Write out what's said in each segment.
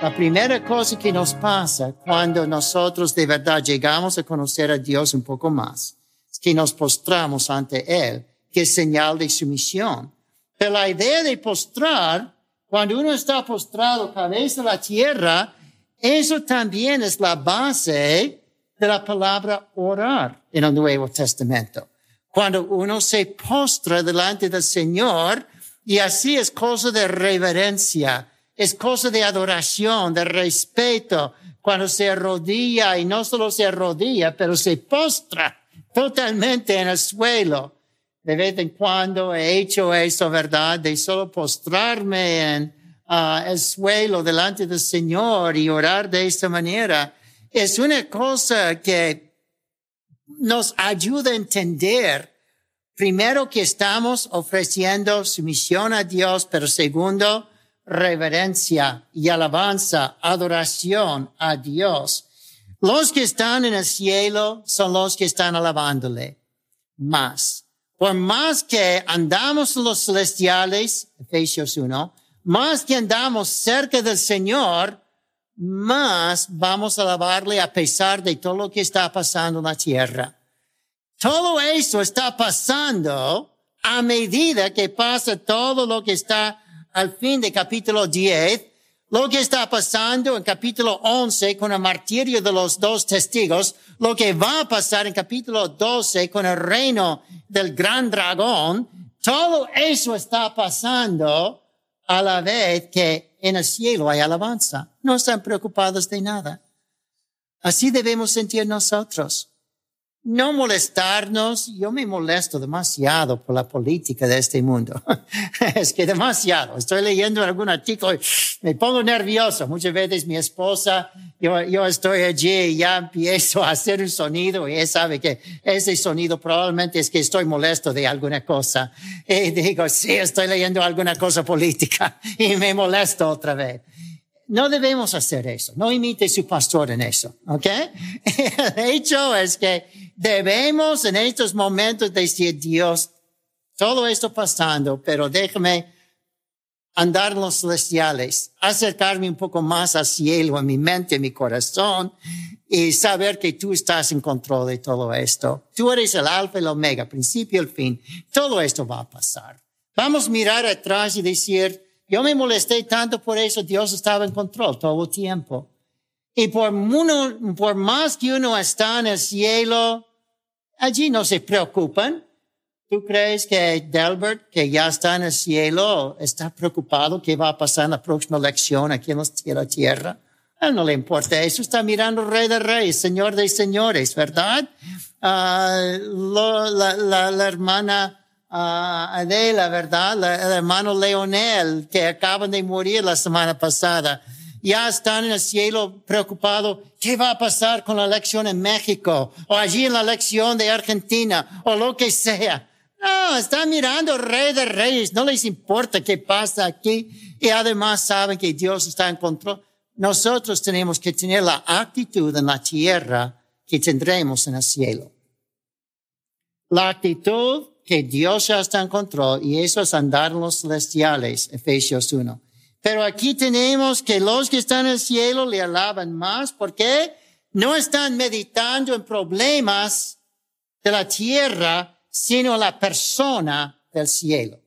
La primera cosa que nos pasa cuando nosotros de verdad llegamos a conocer a Dios un poco más es que nos postramos ante Él, que es señal de sumisión. Pero la idea de postrar, cuando uno está postrado cabeza a la tierra, eso también es la base de la palabra orar en el Nuevo Testamento. Cuando uno se postra delante del Señor, y así es cosa de reverencia, es cosa de adoración, de respeto, cuando se arrodilla y no solo se arrodilla, pero se postra totalmente en el suelo. De vez en cuando he hecho eso, ¿verdad? De solo postrarme en uh, el suelo delante del Señor y orar de esta manera. Es una cosa que nos ayuda a entender, primero, que estamos ofreciendo sumisión a Dios, pero segundo, reverencia y alabanza, adoración a Dios. Los que están en el cielo son los que están alabándole más. Por más que andamos los celestiales, Efesios 1, más que andamos cerca del Señor, más vamos a alabarle a pesar de todo lo que está pasando en la tierra. Todo eso está pasando a medida que pasa todo lo que está al fin de capítulo 10, lo que está pasando en capítulo 11 con el martirio de los dos testigos, lo que va a pasar en capítulo 12 con el reino del gran dragón, todo eso está pasando a la vez que en el cielo hay alabanza. No están preocupados de nada. Así debemos sentir nosotros no molestarnos. Yo me molesto demasiado por la política de este mundo. es que demasiado. Estoy leyendo algún artículo y me pongo nervioso. Muchas veces mi esposa, yo, yo estoy allí y ya empiezo a hacer un sonido y ella sabe que ese sonido probablemente es que estoy molesto de alguna cosa. Y digo, sí, estoy leyendo alguna cosa política y me molesto otra vez. No debemos hacer eso. No imite su pastor en eso. ¿Ok? El hecho es que debemos en estos momentos decir, Dios, todo esto pasando, pero déjame andar en los celestiales, acercarme un poco más al cielo, en mi mente, en mi corazón, y saber que tú estás en control de todo esto. Tú eres el alfa y el omega, principio y el fin. Todo esto va a pasar. Vamos a mirar atrás y decir, yo me molesté tanto por eso, Dios estaba en control todo el tiempo. Y por, uno, por más que uno está en el cielo, allí no se preocupan. ¿Tú crees que Delbert, que ya está en el cielo, está preocupado qué va a pasar en la próxima lección aquí en la tierra? A él no le importa eso, está mirando Rey de Reyes, Señor de Señores, ¿verdad? Uh, la, la, la hermana uh, Adela, ¿verdad? el hermano Leonel, que acaban de morir la semana pasada. Ya están en el cielo preocupados. ¿Qué va a pasar con la elección en México? O allí en la elección de Argentina? O lo que sea. No, están mirando Rey de Reyes. No les importa qué pasa aquí. Y además saben que Dios está en control. Nosotros tenemos que tener la actitud en la tierra que tendremos en el cielo. La actitud que Dios ya está en control y eso es andar en los celestiales, Efesios 1. Pero aquí tenemos que los que están en el cielo le alaban más porque no están meditando en problemas de la tierra, sino la persona del cielo.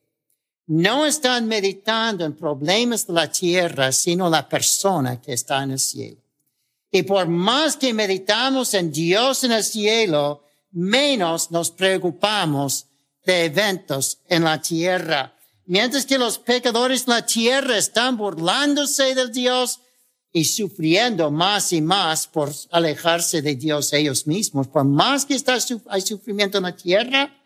No están meditando en problemas de la tierra, sino la persona que está en el cielo. Y por más que meditamos en Dios en el cielo, menos nos preocupamos de eventos en la tierra. Mientras que los pecadores en la tierra están burlándose del Dios y sufriendo más y más por alejarse de Dios ellos mismos. Por más que está, hay sufrimiento en la tierra,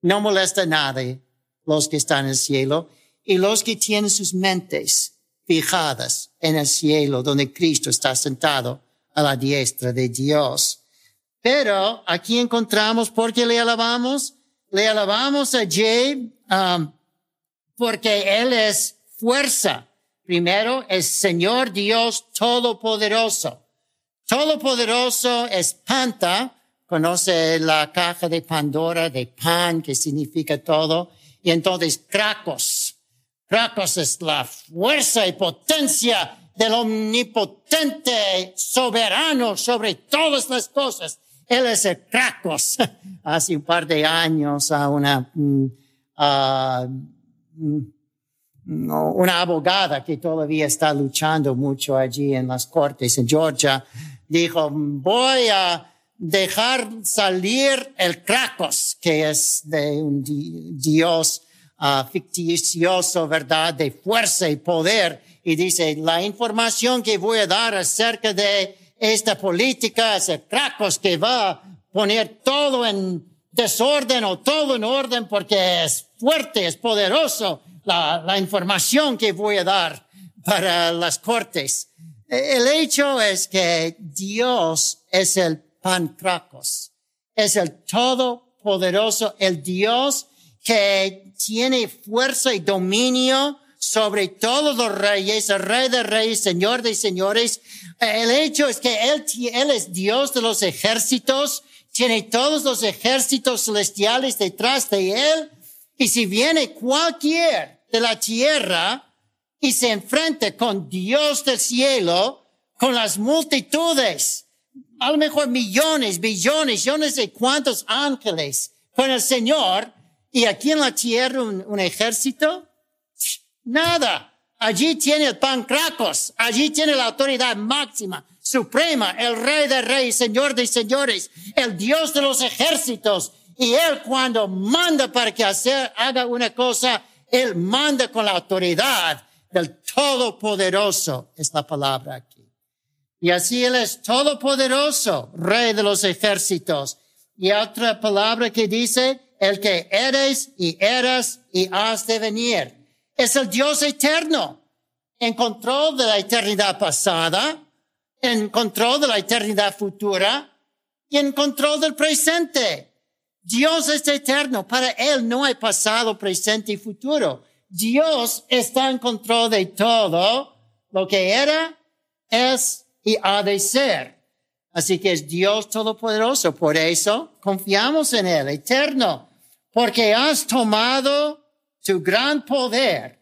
no molesta a nadie los que están en el cielo y los que tienen sus mentes fijadas en el cielo donde Cristo está sentado a la diestra de Dios. Pero aquí encontramos, ¿por qué le alabamos? Le alabamos a Jay um, porque Él es fuerza. Primero, es Señor Dios Todopoderoso. Todopoderoso espanta, conoce la caja de Pandora de pan, que significa todo, y entonces Kracos. Kracos es la fuerza y potencia del omnipotente soberano sobre todas las cosas. Él es el Kracos. Hace un par de años a una, mm, mm, una abogada que todavía está luchando mucho allí en las cortes en Georgia, dijo, voy a dejar salir el Kracos, que es de un dios uh, ficticioso, ¿verdad? De fuerza y poder. Y dice, la información que voy a dar acerca de esta política es el Kracos que va a poner todo en desorden o todo en orden porque es fuerte, es poderoso la, la información que voy a dar para las cortes. El hecho es que Dios es el pancracos, es el todopoderoso, el Dios que tiene fuerza y dominio sobre todos los reyes, el rey de reyes, señor de señores. El hecho es que él, es Dios de los ejércitos, tiene todos los ejércitos celestiales detrás de él. Y si viene cualquier de la tierra y se enfrenta con Dios del cielo, con las multitudes, a lo mejor millones, billones, yo no sé cuántos ángeles con el Señor, y aquí en la tierra un, ejército, nada. Allí tiene el pancracos, allí tiene la autoridad máxima, suprema, el rey de reyes, señor de señores, el Dios de los ejércitos. Y él cuando manda para que hacer, haga una cosa, él manda con la autoridad del Todopoderoso, es la palabra aquí. Y así Él es Todopoderoso, Rey de los ejércitos. Y otra palabra que dice, el que eres y eras y has de venir. Es el Dios eterno, en control de la eternidad pasada, en control de la eternidad futura y en control del presente. Dios es eterno. Para Él no hay pasado, presente y futuro. Dios está en control de todo lo que era, es y ha de ser. Así que es Dios todopoderoso. Por eso confiamos en Él, eterno, porque has tomado tu gran poder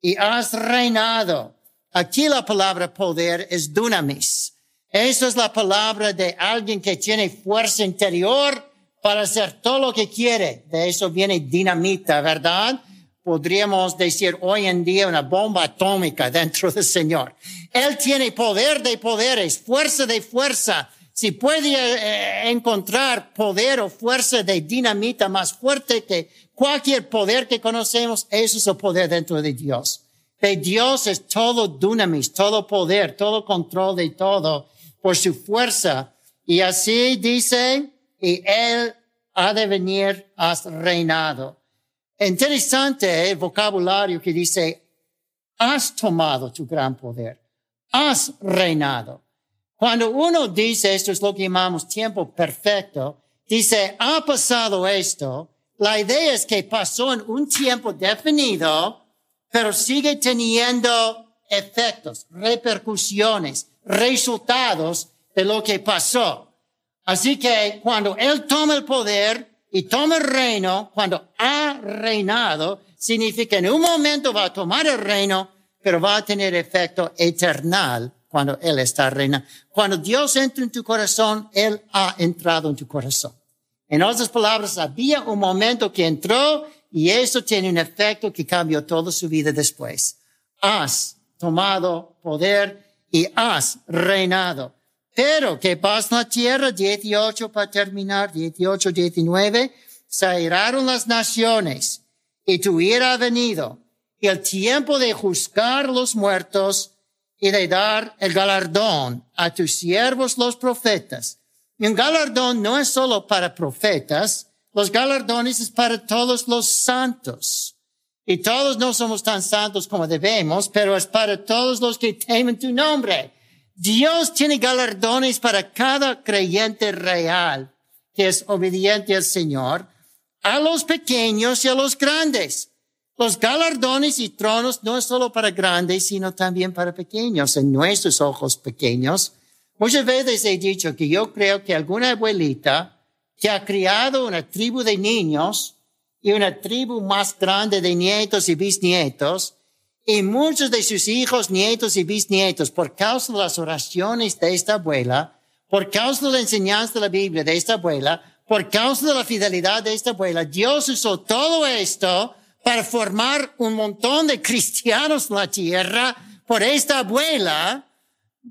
y has reinado. Aquí la palabra poder es dunamis. Esa es la palabra de alguien que tiene fuerza interior para hacer todo lo que quiere. De eso viene dinamita, ¿verdad? Podríamos decir hoy en día una bomba atómica dentro del Señor. Él tiene poder de poderes, fuerza de fuerza. Si puede eh, encontrar poder o fuerza de dinamita más fuerte que cualquier poder que conocemos, eso es el poder dentro de Dios. De Dios es todo dunamis, todo poder, todo control de todo por su fuerza. Y así dice, y Él ha de venir, has reinado. Interesante el vocabulario que dice, has tomado tu gran poder, has reinado. Cuando uno dice esto es lo que llamamos tiempo perfecto, dice, ha pasado esto, la idea es que pasó en un tiempo definido, pero sigue teniendo efectos, repercusiones, resultados de lo que pasó. Así que cuando Él toma el poder y toma el reino, cuando ha reinado, significa en un momento va a tomar el reino, pero va a tener efecto eternal cuando Él está reinando. Cuando Dios entra en tu corazón, Él ha entrado en tu corazón. En otras palabras, había un momento que entró y eso tiene un efecto que cambió toda su vida después. Has tomado poder y has reinado. Pero, ¿qué pasa en la tierra? 18 para terminar, 18, 19. Se airaron las naciones y tu ira ha venido. Y el tiempo de juzgar los muertos y de dar el galardón a tus siervos los profetas. Un galardón no es solo para profetas, los galardones es para todos los santos. Y todos no somos tan santos como debemos, pero es para todos los que temen tu nombre Dios tiene galardones para cada creyente real que es obediente al Señor, a los pequeños y a los grandes. Los galardones y tronos no es solo para grandes, sino también para pequeños, en nuestros ojos pequeños. Muchas veces he dicho que yo creo que alguna abuelita que ha criado una tribu de niños y una tribu más grande de nietos y bisnietos, y muchos de sus hijos, nietos y bisnietos, por causa de las oraciones de esta abuela, por causa de la enseñanza de la Biblia de esta abuela, por causa de la fidelidad de esta abuela, Dios usó todo esto para formar un montón de cristianos en la tierra por esta abuela.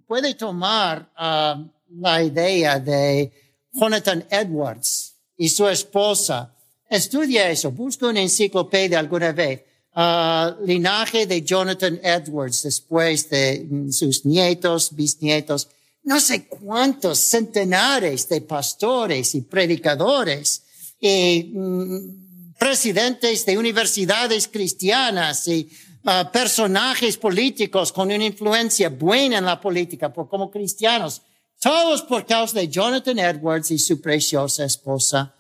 Puede tomar uh, la idea de Jonathan Edwards y su esposa. Estudia eso, busca una enciclopedia alguna vez uh, linaje de Jonathan Edwards después de sus nietos, bisnietos, no sé cuántos centenares de pastores y predicadores y mm, presidentes de universidades cristianas y uh, personajes políticos con una influencia buena en la política por, como cristianos, todos por causa de Jonathan Edwards y su preciosa esposa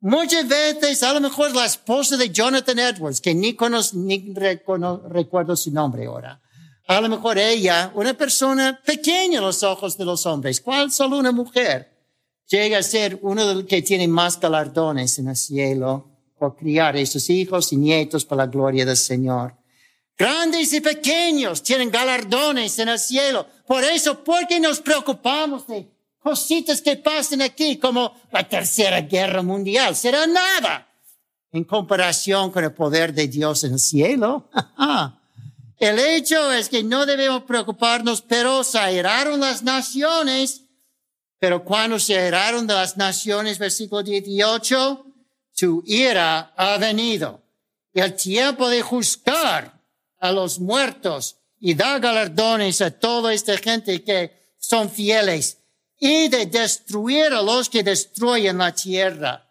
Muchas veces, a lo mejor la esposa de Jonathan Edwards, que ni conozco, ni recuerdo su nombre ahora. A lo mejor ella, una persona pequeña a los ojos de los hombres, ¿cuál solo una mujer? Llega a ser uno de los que tiene más galardones en el cielo por criar a sus hijos y nietos para la gloria del Señor. Grandes y pequeños tienen galardones en el cielo. Por eso, ¿por qué nos preocupamos de cositas que pasen aquí, como la tercera guerra mundial, será nada en comparación con el poder de Dios en el cielo. el hecho es que no debemos preocuparnos, pero se airaron las naciones, pero cuando se airaron las naciones, versículo 18, tu ira ha venido. El tiempo de juzgar a los muertos y dar galardones a toda esta gente que son fieles y de destruir a los que destruyen la tierra.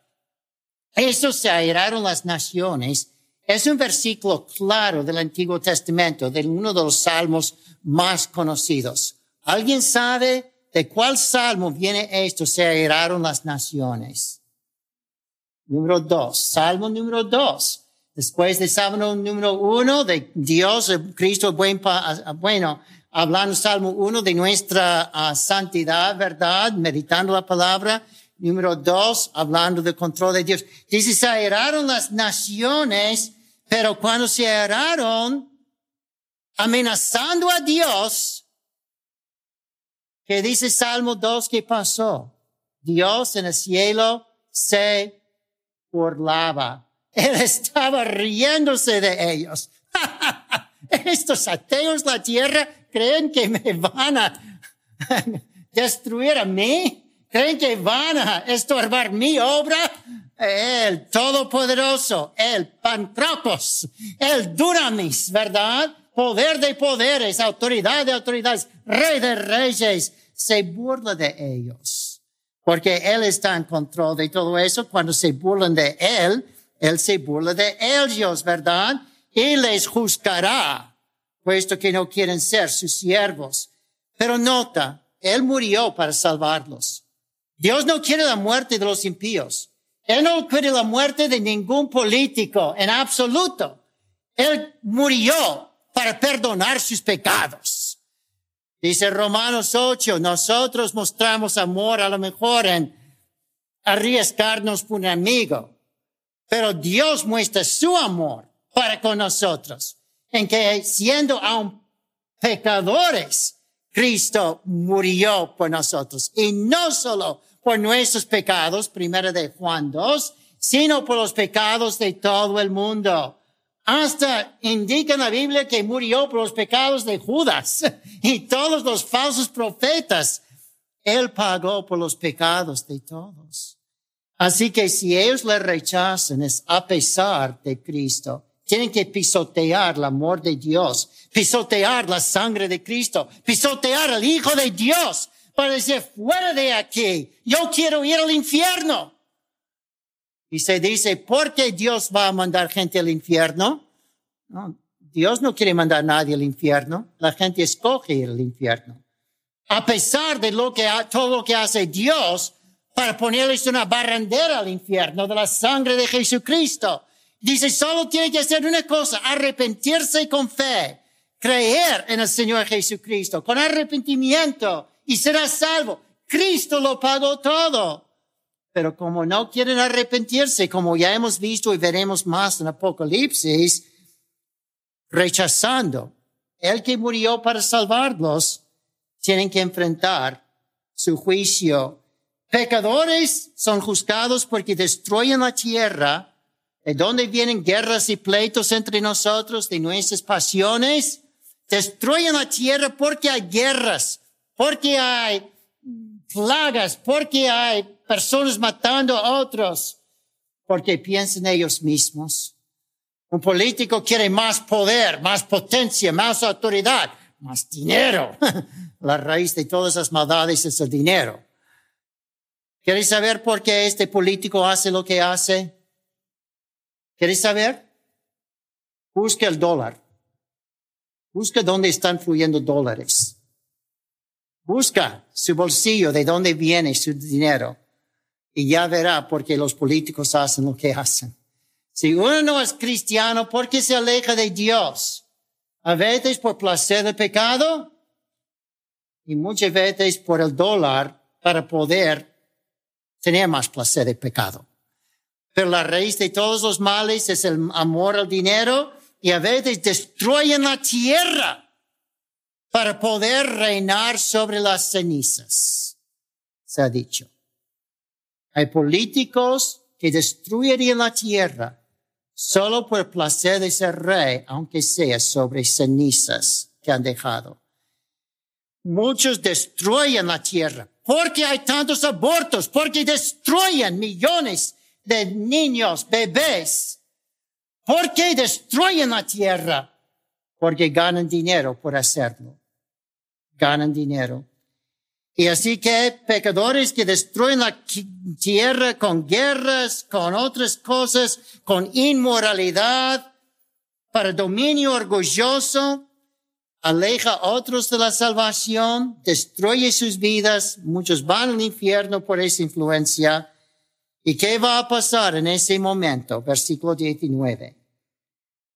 Eso se airaron las naciones. Es un versículo claro del Antiguo Testamento, de uno de los salmos más conocidos. ¿Alguien sabe de cuál salmo viene esto? Se airaron las naciones. Número dos, salmo número dos. Después de salmo número uno, de Dios, Cristo buen, bueno, hablando Salmo 1 de nuestra uh, santidad, ¿verdad? Meditando la palabra. Número 2, hablando del control de Dios. Dice, se airaron las naciones, pero cuando se airaron, amenazando a Dios, que dice Salmo 2 que pasó? Dios en el cielo se burlaba. Él estaba riéndose de ellos. Estos ateos, la tierra, creen que me van a destruir a mí, creen que van a estorbar mi obra. El Todopoderoso, el Pantropos, el Duramis, ¿verdad? Poder de poderes, autoridad de autoridades, rey de reyes, se burla de ellos. Porque Él está en control de todo eso. Cuando se burlan de Él, Él se burla de ellos, ¿verdad? Y les juzgará puesto que no quieren ser sus siervos. Pero nota, Él murió para salvarlos. Dios no quiere la muerte de los impíos. Él no quiere la muerte de ningún político en absoluto. Él murió para perdonar sus pecados. Dice Romanos 8, nosotros mostramos amor a lo mejor en arriesgarnos por un amigo, pero Dios muestra su amor para con nosotros en que siendo aún pecadores, Cristo murió por nosotros. Y no solo por nuestros pecados, primera de Juan 2, sino por los pecados de todo el mundo. Hasta indica en la Biblia que murió por los pecados de Judas y todos los falsos profetas. Él pagó por los pecados de todos. Así que si ellos le rechazan es a pesar de Cristo. Tienen que pisotear el amor de Dios, pisotear la sangre de Cristo, pisotear al Hijo de Dios para decir, fuera de aquí, yo quiero ir al infierno. Y se dice, ¿por qué Dios va a mandar gente al infierno? No, Dios no quiere mandar a nadie al infierno. La gente escoge ir al infierno. a pesar de lo que, todo lo que hace Dios para ponerles una barrandera al infierno de la sangre de Jesucristo. Dice, solo tiene que hacer una cosa, arrepentirse con fe, creer en el Señor Jesucristo, con arrepentimiento y será salvo. Cristo lo pagó todo. Pero como no quieren arrepentirse, como ya hemos visto y veremos más en Apocalipsis, rechazando el que murió para salvarlos, tienen que enfrentar su juicio. Pecadores son juzgados porque destruyen la tierra, de donde vienen guerras y pleitos entre nosotros, de nuestras pasiones. Destruyen la tierra porque hay guerras, porque hay plagas, porque hay personas matando a otros, porque piensan ellos mismos. Un político quiere más poder, más potencia, más autoridad, más dinero. La raíz de todas las maldades es el dinero. ¿Quieres saber por qué este político hace lo que hace? ¿Quieres saber? Busca el dólar. Busca dónde están fluyendo dólares. Busca su bolsillo, de dónde viene su dinero. Y ya verá por qué los políticos hacen lo que hacen. Si uno no es cristiano, ¿por qué se aleja de Dios? A veces por placer del pecado y muchas veces por el dólar para poder tener más placer del pecado. Pero la raíz de todos los males es el amor al dinero y a veces destruyen la tierra para poder reinar sobre las cenizas. Se ha dicho. Hay políticos que destruirían la tierra solo por placer de ser rey, aunque sea sobre cenizas que han dejado. Muchos destruyen la tierra porque hay tantos abortos, porque destruyen millones de niños, bebés. ¿Por qué destruyen la tierra? Porque ganan dinero por hacerlo. Ganan dinero. Y así que pecadores que destruyen la tierra con guerras, con otras cosas, con inmoralidad, para dominio orgulloso, aleja a otros de la salvación, destruye sus vidas, muchos van al infierno por esa influencia. ¿Y qué va a pasar en ese momento? Versículo 19.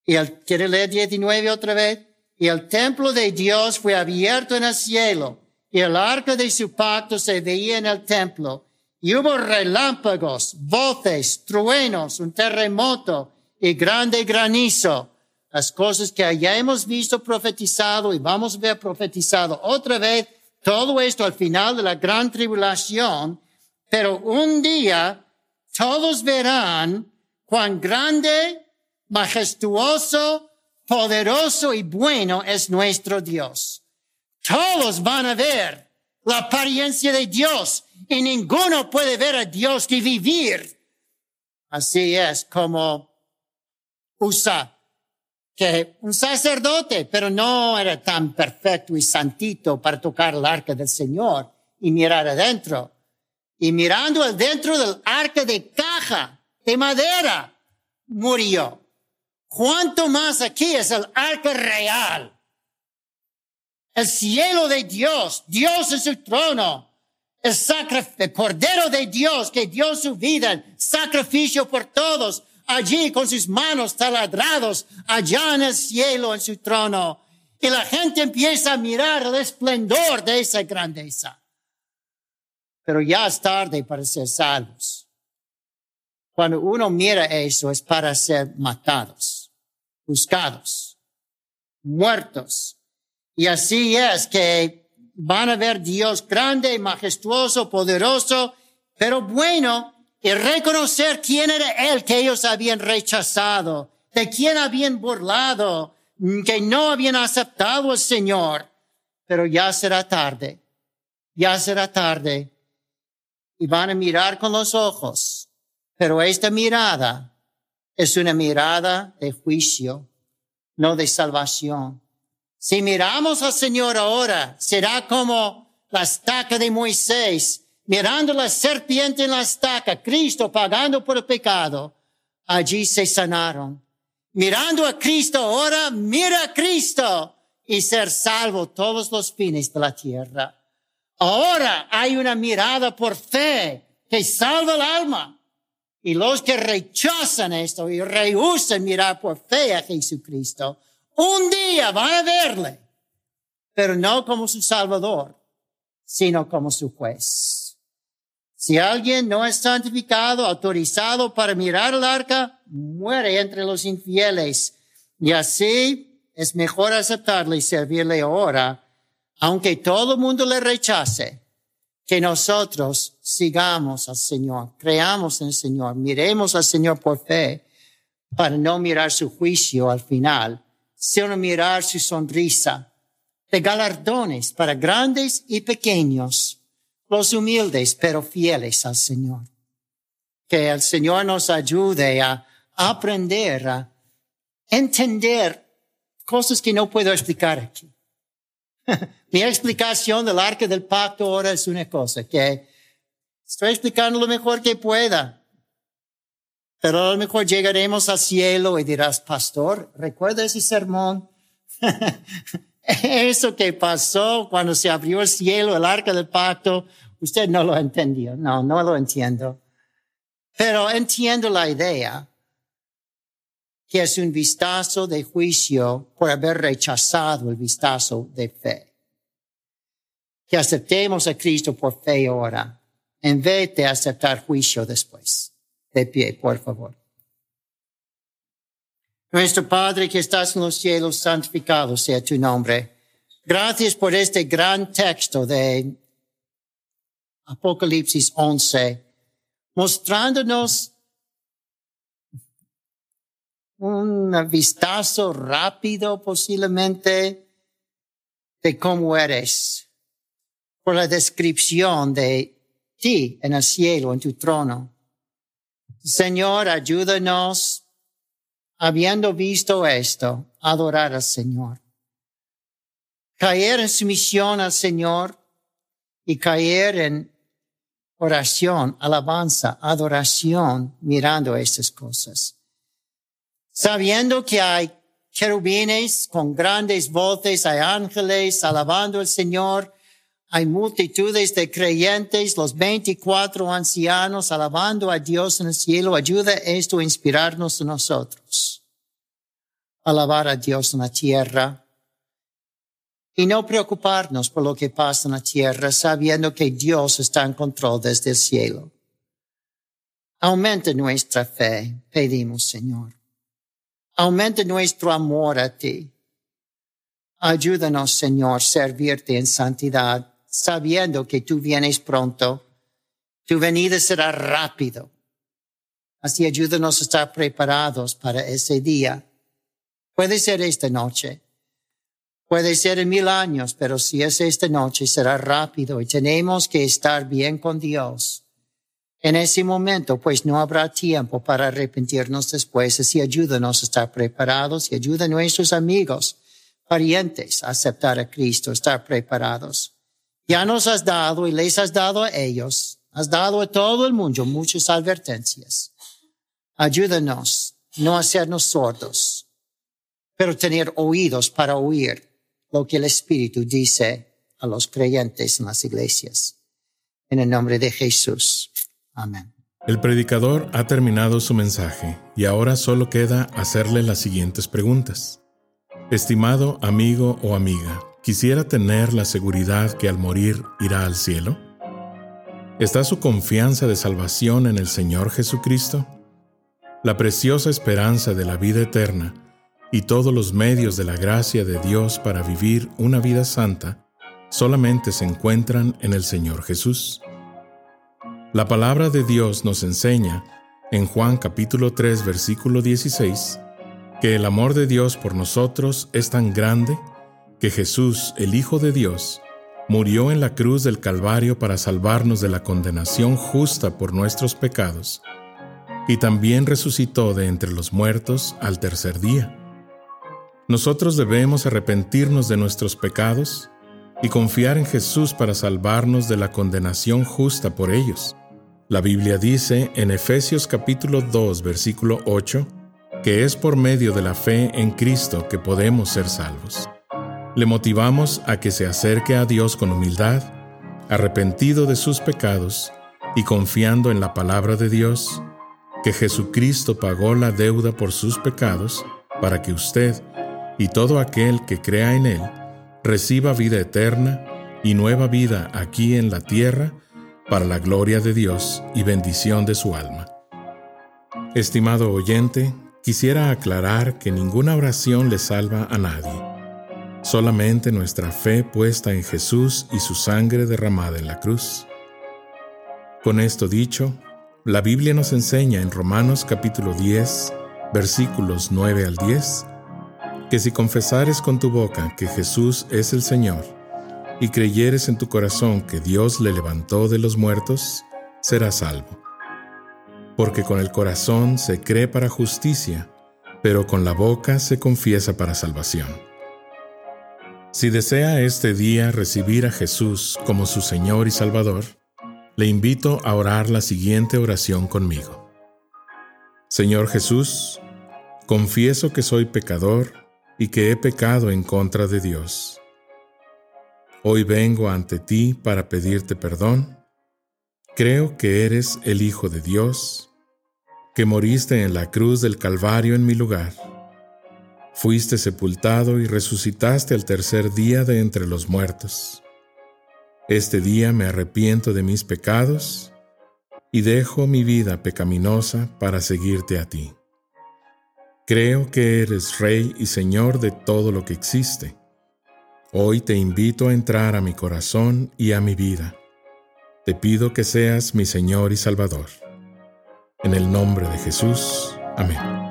Y el, ¿Quiere leer 19 otra vez? Y el templo de Dios fue abierto en el cielo y el arca de su pacto se veía en el templo. Y hubo relámpagos, voces, truenos, un terremoto y grande granizo. Las cosas que ya hemos visto profetizado y vamos a ver profetizado otra vez. Todo esto al final de la gran tribulación. Pero un día todos verán cuán grande, majestuoso, poderoso y bueno es nuestro Dios. Todos van a ver la apariencia de Dios y ninguno puede ver a Dios que vivir. Así es como usa que un sacerdote, pero no era tan perfecto y santito para tocar el arca del Señor y mirar adentro. Y mirando adentro del arca de caja, de madera, murió. ¿Cuánto más aquí es el arca real? el cielo de Dios, Dios en su trono, el, el Cordero de Dios que dio su vida sacrificio por todos, allí con sus manos taladrados, allá en el cielo en su trono. Y la gente empieza a mirar el esplendor de esa grandeza. Pero ya es tarde para ser salvos. Cuando uno mira eso es para ser matados, buscados, muertos y así es que van a ver Dios grande, majestuoso, poderoso, pero bueno, y reconocer quién era Él que ellos habían rechazado, de quién habían burlado, que no habían aceptado al Señor. Pero ya será tarde, ya será tarde. Y van a mirar con los ojos. Pero esta mirada es una mirada de juicio, no de salvación. Si miramos al Señor ahora, será como la estaca de Moisés, mirando la serpiente en la estaca, Cristo pagando por el pecado, allí se sanaron. Mirando a Cristo ahora, mira a Cristo y ser salvo todos los fines de la tierra. Ahora hay una mirada por fe que salva el alma. Y los que rechazan esto y rehusan mirar por fe a Jesucristo, un día van a verle, pero no como su Salvador, sino como su juez. Si alguien no es santificado, autorizado para mirar el arca, muere entre los infieles. Y así es mejor aceptarle y servirle ahora, aunque todo el mundo le rechace, que nosotros sigamos al Señor, creamos en el Señor, miremos al Señor por fe, para no mirar su juicio al final, sino mirar su sonrisa de galardones para grandes y pequeños, los humildes pero fieles al Señor. Que el Señor nos ayude a aprender, a entender cosas que no puedo explicar aquí. Mi explicación del arca del pacto ahora es una cosa que estoy explicando lo mejor que pueda. Pero a lo mejor llegaremos al cielo y dirás, pastor, ¿recuerda ese sermón? Eso que pasó cuando se abrió el cielo, el arca del pacto, usted no lo entendió. No, no lo entiendo. Pero entiendo la idea que es un vistazo de juicio por haber rechazado el vistazo de fe. Que aceptemos a Cristo por fe ahora, en vez de aceptar juicio después. De pie, por favor. Nuestro Padre que estás en los cielos, santificado sea tu nombre. Gracias por este gran texto de Apocalipsis 11, mostrándonos un vistazo rápido posiblemente de cómo eres por la descripción de ti en el cielo, en tu trono. Señor, ayúdanos, habiendo visto esto, adorar al Señor. Caer en sumisión al Señor y caer en oración, alabanza, adoración, mirando estas cosas sabiendo que hay querubines con grandes voces, hay ángeles alabando al Señor, hay multitudes de creyentes, los 24 ancianos alabando a Dios en el cielo. Ayuda esto a inspirarnos a nosotros. Alabar a Dios en la tierra y no preocuparnos por lo que pasa en la tierra, sabiendo que Dios está en control desde el cielo. Aumenta nuestra fe, pedimos, Señor. Aumenta nuestro amor a ti. Ayúdanos, Señor, servirte en santidad, sabiendo que tú vienes pronto. Tu venida será rápido. Así ayúdanos a estar preparados para ese día. Puede ser esta noche. Puede ser en mil años, pero si es esta noche será rápido y tenemos que estar bien con Dios en ese momento, pues no habrá tiempo para arrepentirnos después. Así ayúdanos a estar preparados y ayuda a nuestros amigos, parientes a aceptar a Cristo, estar preparados. Ya nos has dado y les has dado a ellos, has dado a todo el mundo muchas advertencias. Ayúdanos no hacernos sordos, pero tener oídos para oír lo que el Espíritu dice a los creyentes en las iglesias. En el nombre de Jesús. Amén. El predicador ha terminado su mensaje y ahora solo queda hacerle las siguientes preguntas. Estimado amigo o amiga, ¿quisiera tener la seguridad que al morir irá al cielo? ¿Está su confianza de salvación en el Señor Jesucristo? La preciosa esperanza de la vida eterna y todos los medios de la gracia de Dios para vivir una vida santa solamente se encuentran en el Señor Jesús. La palabra de Dios nos enseña, en Juan capítulo 3 versículo 16, que el amor de Dios por nosotros es tan grande que Jesús, el Hijo de Dios, murió en la cruz del Calvario para salvarnos de la condenación justa por nuestros pecados, y también resucitó de entre los muertos al tercer día. Nosotros debemos arrepentirnos de nuestros pecados y confiar en Jesús para salvarnos de la condenación justa por ellos. La Biblia dice en Efesios capítulo 2 versículo 8 que es por medio de la fe en Cristo que podemos ser salvos. Le motivamos a que se acerque a Dios con humildad, arrepentido de sus pecados y confiando en la palabra de Dios, que Jesucristo pagó la deuda por sus pecados para que usted y todo aquel que crea en Él reciba vida eterna y nueva vida aquí en la tierra para la gloria de Dios y bendición de su alma. Estimado oyente, quisiera aclarar que ninguna oración le salva a nadie. Solamente nuestra fe puesta en Jesús y su sangre derramada en la cruz. Con esto dicho, la Biblia nos enseña en Romanos capítulo 10, versículos 9 al 10, que si confesares con tu boca que Jesús es el Señor, y creyeres en tu corazón que Dios le levantó de los muertos, serás salvo. Porque con el corazón se cree para justicia, pero con la boca se confiesa para salvación. Si desea este día recibir a Jesús como su Señor y Salvador, le invito a orar la siguiente oración conmigo. Señor Jesús, confieso que soy pecador y que he pecado en contra de Dios Hoy vengo ante ti para pedirte perdón. Creo que eres el Hijo de Dios, que moriste en la cruz del Calvario en mi lugar. Fuiste sepultado y resucitaste al tercer día de entre los muertos. Este día me arrepiento de mis pecados y dejo mi vida pecaminosa para seguirte a ti. Creo que eres Rey y Señor de todo lo que existe Hoy te invito a entrar a mi corazón y a mi vida. Te pido que seas mi Señor y Salvador. En el nombre de Jesús. Amén.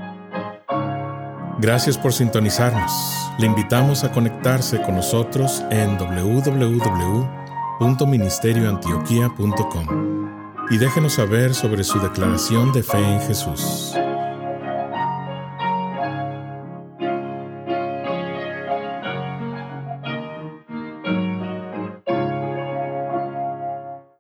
Gracias por sintonizarnos. Le invitamos a conectarse con nosotros en www.ministerioantioquia.com y déjenos saber sobre su declaración de fe en Jesús.